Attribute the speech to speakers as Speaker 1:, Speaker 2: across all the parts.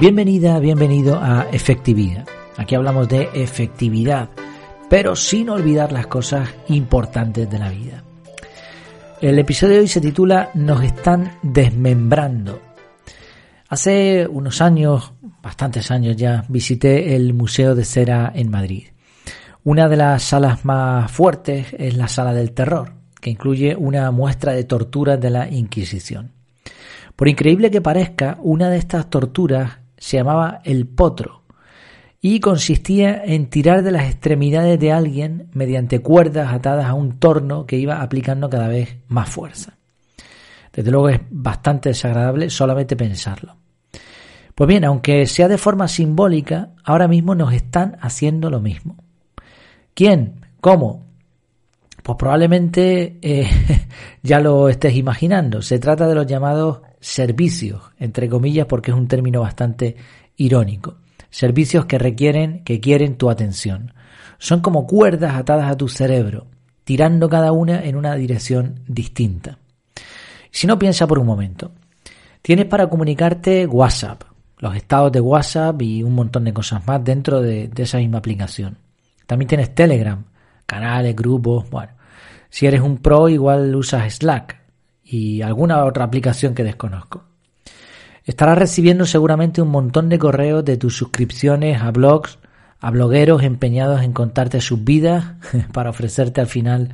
Speaker 1: Bienvenida, bienvenido a Efectividad. Aquí hablamos de efectividad, pero sin olvidar las cosas importantes de la vida. El episodio de hoy se titula Nos están desmembrando. Hace unos años, bastantes años ya, visité el Museo de Cera en Madrid. Una de las salas más fuertes es la Sala del Terror, que incluye una muestra de torturas de la Inquisición. Por increíble que parezca, una de estas torturas se llamaba el potro y consistía en tirar de las extremidades de alguien mediante cuerdas atadas a un torno que iba aplicando cada vez más fuerza. Desde luego es bastante desagradable solamente pensarlo. Pues bien, aunque sea de forma simbólica, ahora mismo nos están haciendo lo mismo. ¿Quién? ¿Cómo? Pues probablemente eh, ya lo estés imaginando. Se trata de los llamados servicios, entre comillas, porque es un término bastante irónico. Servicios que requieren, que quieren tu atención. Son como cuerdas atadas a tu cerebro, tirando cada una en una dirección distinta. Si no piensa por un momento, tienes para comunicarte WhatsApp, los estados de WhatsApp y un montón de cosas más dentro de, de esa misma aplicación. También tienes Telegram, canales, grupos, bueno. Si eres un pro igual usas Slack, y alguna otra aplicación que desconozco. Estarás recibiendo seguramente un montón de correos de tus suscripciones a blogs, a blogueros empeñados en contarte sus vidas para ofrecerte al final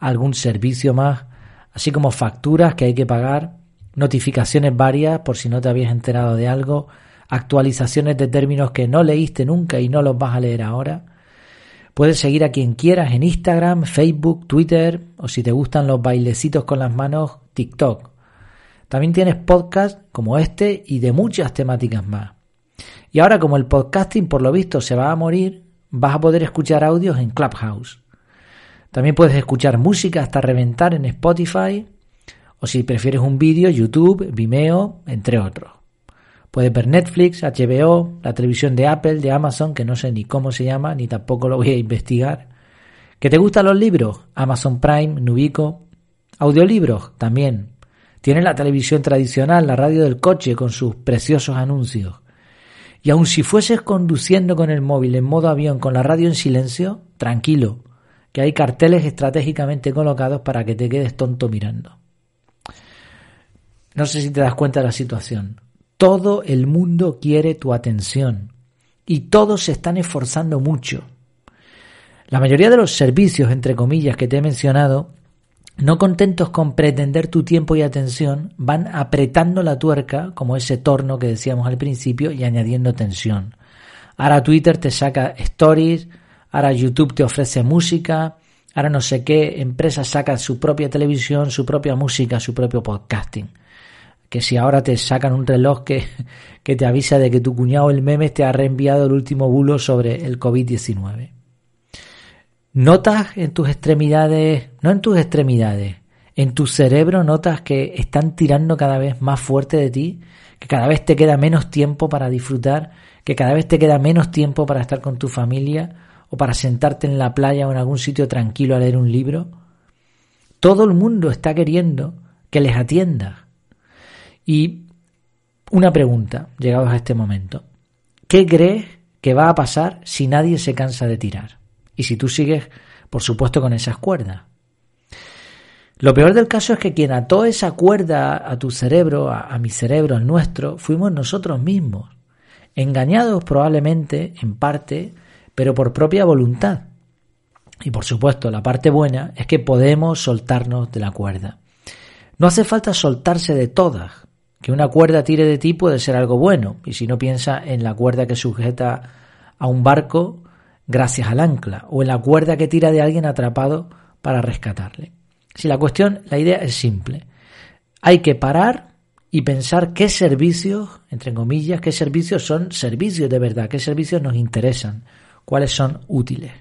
Speaker 1: algún servicio más, así como facturas que hay que pagar, notificaciones varias por si no te habías enterado de algo, actualizaciones de términos que no leíste nunca y no los vas a leer ahora, Puedes seguir a quien quieras en Instagram, Facebook, Twitter o si te gustan los bailecitos con las manos, TikTok. También tienes podcasts como este y de muchas temáticas más. Y ahora como el podcasting por lo visto se va a morir, vas a poder escuchar audios en Clubhouse. También puedes escuchar música hasta reventar en Spotify o si prefieres un vídeo, YouTube, Vimeo, entre otros. Puedes ver Netflix, HBO, la televisión de Apple, de Amazon, que no sé ni cómo se llama, ni tampoco lo voy a investigar. ¿Que te gustan los libros? Amazon Prime, Nubico. Audiolibros, también. Tienes la televisión tradicional, la radio del coche con sus preciosos anuncios. Y aun si fueses conduciendo con el móvil en modo avión con la radio en silencio, tranquilo, que hay carteles estratégicamente colocados para que te quedes tonto mirando. No sé si te das cuenta de la situación. Todo el mundo quiere tu atención y todos se están esforzando mucho. La mayoría de los servicios, entre comillas, que te he mencionado, no contentos con pretender tu tiempo y atención, van apretando la tuerca, como ese torno que decíamos al principio, y añadiendo tensión. Ahora Twitter te saca stories, ahora YouTube te ofrece música, ahora no sé qué empresa saca su propia televisión, su propia música, su propio podcasting que si ahora te sacan un reloj que, que te avisa de que tu cuñado el meme te ha reenviado el último bulo sobre el COVID-19. Notas en tus extremidades, no en tus extremidades, en tu cerebro notas que están tirando cada vez más fuerte de ti, que cada vez te queda menos tiempo para disfrutar, que cada vez te queda menos tiempo para estar con tu familia o para sentarte en la playa o en algún sitio tranquilo a leer un libro. Todo el mundo está queriendo que les atiendas y una pregunta, llegados a este momento. ¿Qué crees que va a pasar si nadie se cansa de tirar? Y si tú sigues, por supuesto, con esas cuerdas. Lo peor del caso es que quien ató esa cuerda a tu cerebro, a, mi cerebro, al nuestro, fuimos nosotros mismos, engañados probablemente, en parte, pero por propia voluntad. Y por supuesto, la parte buena es que podemos soltarnos de la cuerda. No hace falta soltarse de todas, que una cuerda tire de ti puede ser algo bueno, y si no piensa en la cuerda que sujeta a un barco gracias al ancla, o en la cuerda que tira de alguien atrapado para rescatarle. Si la cuestión, la idea es simple. Hay que parar y pensar qué servicios, entre comillas, qué servicios son servicios de verdad, qué servicios nos interesan, cuáles son útiles.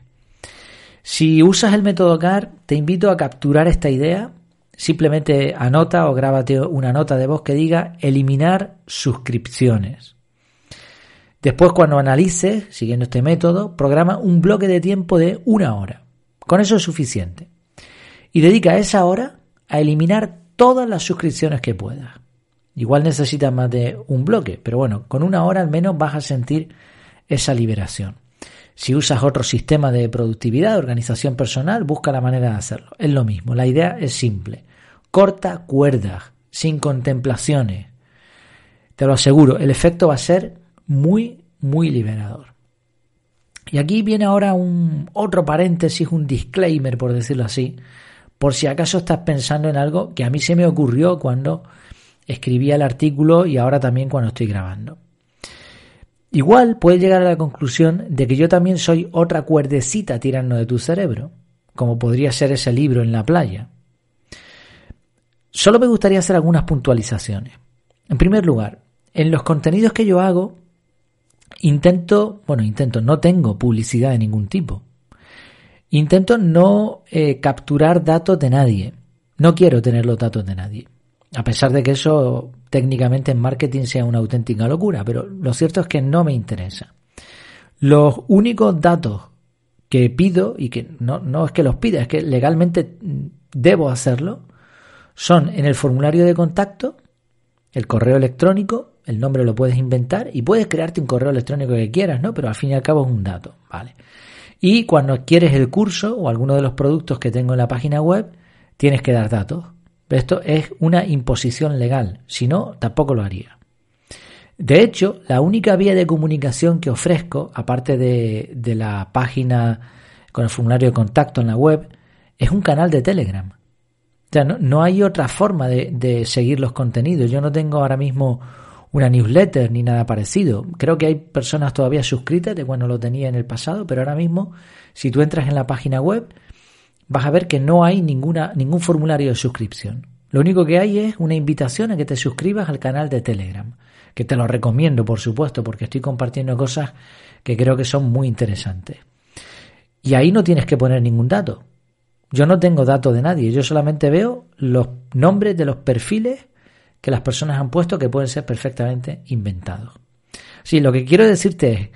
Speaker 1: Si usas el método CAR, te invito a capturar esta idea simplemente anota o grábate una nota de voz que diga eliminar suscripciones. Después, cuando analices, siguiendo este método, programa un bloque de tiempo de una hora. Con eso es suficiente. Y dedica esa hora a eliminar todas las suscripciones que puedas. Igual necesitas más de un bloque, pero bueno, con una hora al menos vas a sentir esa liberación. Si usas otro sistema de productividad, organización personal, busca la manera de hacerlo. Es lo mismo, la idea es simple. Corta cuerdas, sin contemplaciones. Te lo aseguro, el efecto va a ser muy, muy liberador. Y aquí viene ahora un otro paréntesis, un disclaimer, por decirlo así, por si acaso estás pensando en algo que a mí se me ocurrió cuando escribía el artículo y ahora también cuando estoy grabando. Igual puedes llegar a la conclusión de que yo también soy otra cuerdecita tirando de tu cerebro, como podría ser ese libro en la playa. Solo me gustaría hacer algunas puntualizaciones. En primer lugar, en los contenidos que yo hago, intento, bueno, intento, no tengo publicidad de ningún tipo. Intento no eh, capturar datos de nadie. No quiero tener los datos de nadie. A pesar de que eso técnicamente en marketing sea una auténtica locura, pero lo cierto es que no me interesa. Los únicos datos que pido, y que no, no es que los pida, es que legalmente debo hacerlo, son en el formulario de contacto, el correo electrónico, el nombre lo puedes inventar y puedes crearte un correo electrónico que quieras, ¿no? Pero al fin y al cabo es un dato, ¿vale? Y cuando adquieres el curso o alguno de los productos que tengo en la página web, tienes que dar datos. Esto es una imposición legal, si no, tampoco lo haría. De hecho, la única vía de comunicación que ofrezco, aparte de, de la página con el formulario de contacto en la web, es un canal de Telegram. No hay otra forma de, de, seguir los contenidos. Yo no tengo ahora mismo una newsletter ni nada parecido. Creo que hay personas todavía suscritas de cuando lo tenía en el pasado, pero ahora mismo, si tú entras en la página web, vas a ver que no hay ninguna, ningún formulario de suscripción. Lo único que hay es una invitación a que te suscribas al canal de Telegram, que te lo recomiendo, por supuesto, porque estoy compartiendo cosas que creo que son muy interesantes. Y ahí no tienes que poner ningún dato. Yo no tengo datos de nadie, yo solamente veo los nombres de los perfiles que las personas han puesto que pueden ser perfectamente inventados. Sí, lo que quiero decirte es,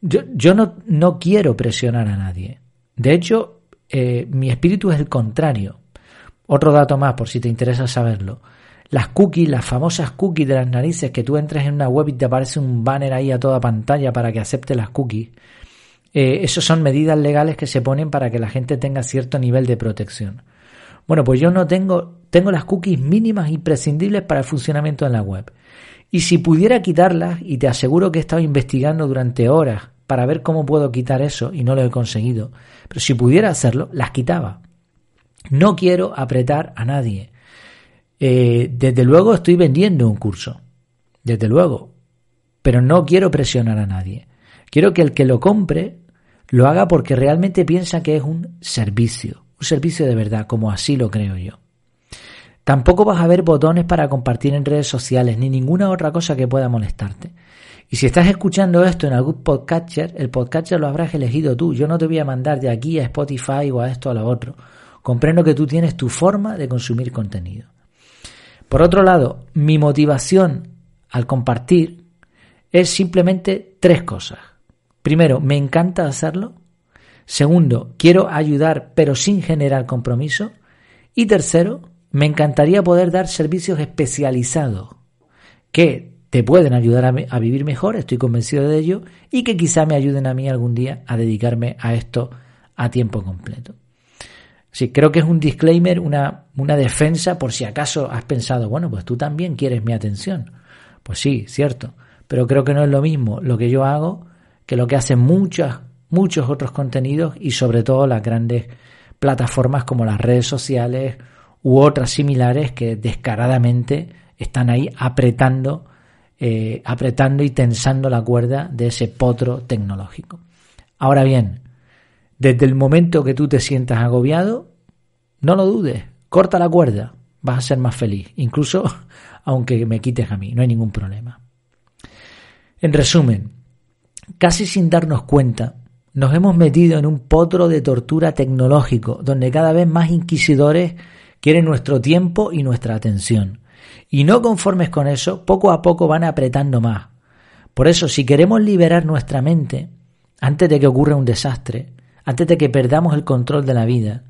Speaker 1: yo, no, no quiero presionar a nadie. De hecho, eh, mi espíritu es el contrario. Otro dato más, por si te interesa saberlo. Las cookies, las famosas cookies de las narices, que tú entres en una web y te aparece un banner ahí a toda pantalla para que acepte las cookies. Eh, son medidas legales que se ponen para que la gente tenga cierto nivel de protección. Bueno, pues yo no tengo, tengo las cookies mínimas imprescindibles para el funcionamiento de la web. Y si pudiera quitarlas, y te aseguro que he estado investigando durante horas para ver cómo puedo quitar eso y no lo he conseguido. Pero si pudiera hacerlo, las quitaba. No quiero apretar a nadie. Eh, desde luego estoy vendiendo un curso. Desde luego. Pero no quiero presionar a nadie. Quiero que el que lo compre lo haga porque realmente piensa que es un servicio. Un servicio de verdad, como así lo creo yo. Tampoco vas a ver botones para compartir en redes sociales ni ninguna otra cosa que pueda molestarte. Y si estás escuchando esto en algún podcatcher, el podcatcher lo habrás elegido tú. Yo no te voy a mandar de aquí a Spotify o a esto o a lo otro. Comprendo que tú tienes tu forma de consumir contenido. Por otro lado, mi motivación al compartir es simplemente tres cosas. Primero, me encanta hacerlo. Segundo, quiero ayudar pero sin generar compromiso. Y tercero, me encantaría poder dar servicios especializados que te pueden ayudar a, vivir mejor, estoy convencido de ello, y que quizá me ayuden a mí algún día a dedicarme a esto a tiempo completo. Sí, creo que es un disclaimer, una, una defensa por si acaso has pensado, bueno, pues tú también quieres mi atención. Pues sí, cierto, pero creo que no es lo mismo lo que yo hago que lo que hacen muchas, muchos otros contenidos y sobre todo las grandes plataformas como las redes sociales u otras similares que descaradamente están ahí apretando eh, apretando y tensando la cuerda de ese potro tecnológico. Ahora bien, desde el momento que tú te sientas agobiado, no lo dudes, corta la cuerda, vas a ser más feliz, incluso aunque me quites a mí, no hay ningún problema. En resumen, casi sin darnos cuenta, nos hemos metido en un potro de tortura tecnológico, donde cada vez más inquisidores quieren nuestro tiempo y nuestra atención. Y no conformes con eso, poco a poco van apretando más. Por eso, si queremos liberar nuestra mente, antes de que ocurra un desastre, antes de que perdamos el control de la vida,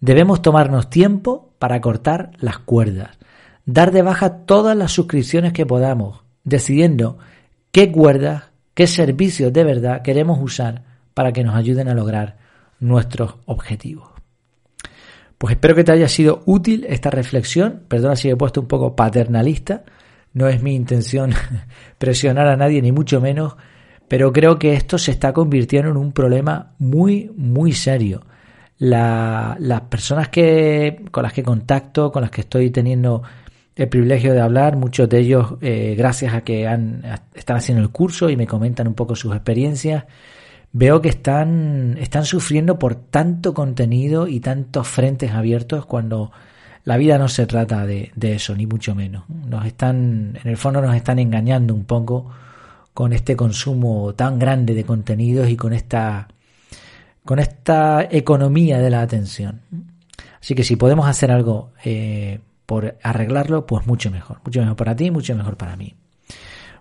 Speaker 1: debemos tomarnos tiempo para cortar las cuerdas, dar de baja todas las suscripciones que podamos, decidiendo qué cuerdas, qué servicios de verdad queremos usar para que nos ayuden a lograr nuestros objetivos. Pues espero que te haya sido útil esta reflexión. Perdona si he puesto un poco paternalista. No es mi intención presionar a nadie, ni mucho menos. Pero creo que esto se está convirtiendo en un problema muy, muy serio. las personas que, con las que contacto, con las que estoy teniendo el privilegio de hablar, muchos de ellos eh, gracias a que han, están haciendo el curso y me comentan un poco sus experiencias, veo que están, están sufriendo por tanto contenido y tantos frentes abiertos cuando la vida no se trata de, eso, ni mucho menos. Nos están, en el fondo nos están engañando un poco con este consumo tan grande de contenidos y con esta, con esta economía de la atención. Así que si podemos hacer algo eh, por arreglarlo, pues mucho mejor. Mucho mejor para ti, mucho mejor para mí.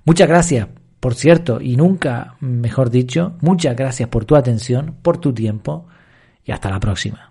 Speaker 1: Muchas gracias por cierto, y nunca mejor dicho, muchas gracias por tu atención, por tu tiempo y hasta la próxima.